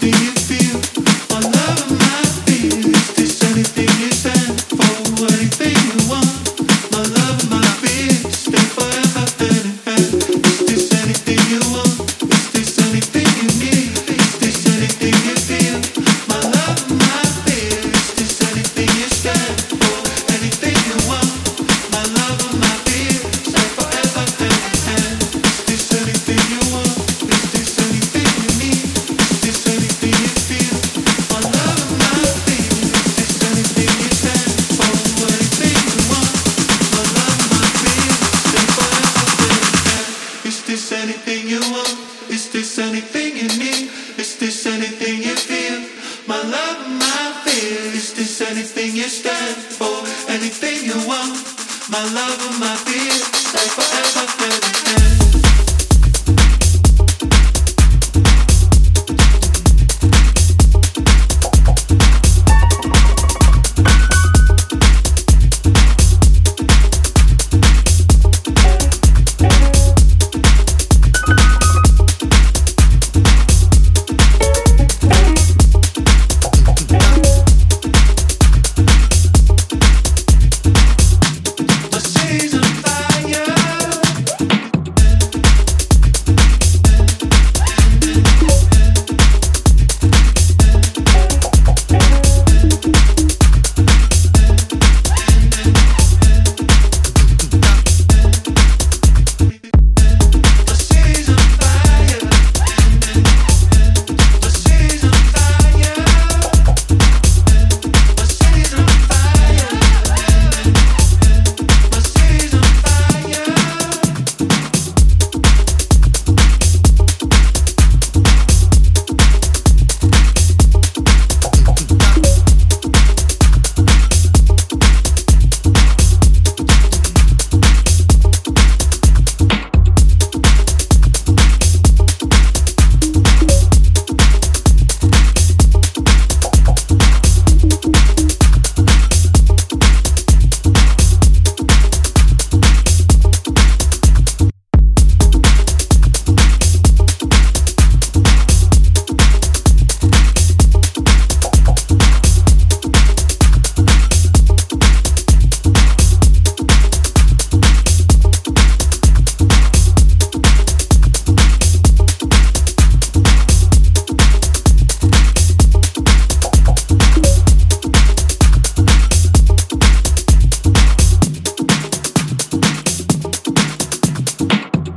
these anything you want? Is this anything you need? Is this anything you feel? My love, my fear. Is this anything you stand for? Anything you want? My love and my fear. Like forever, hand in.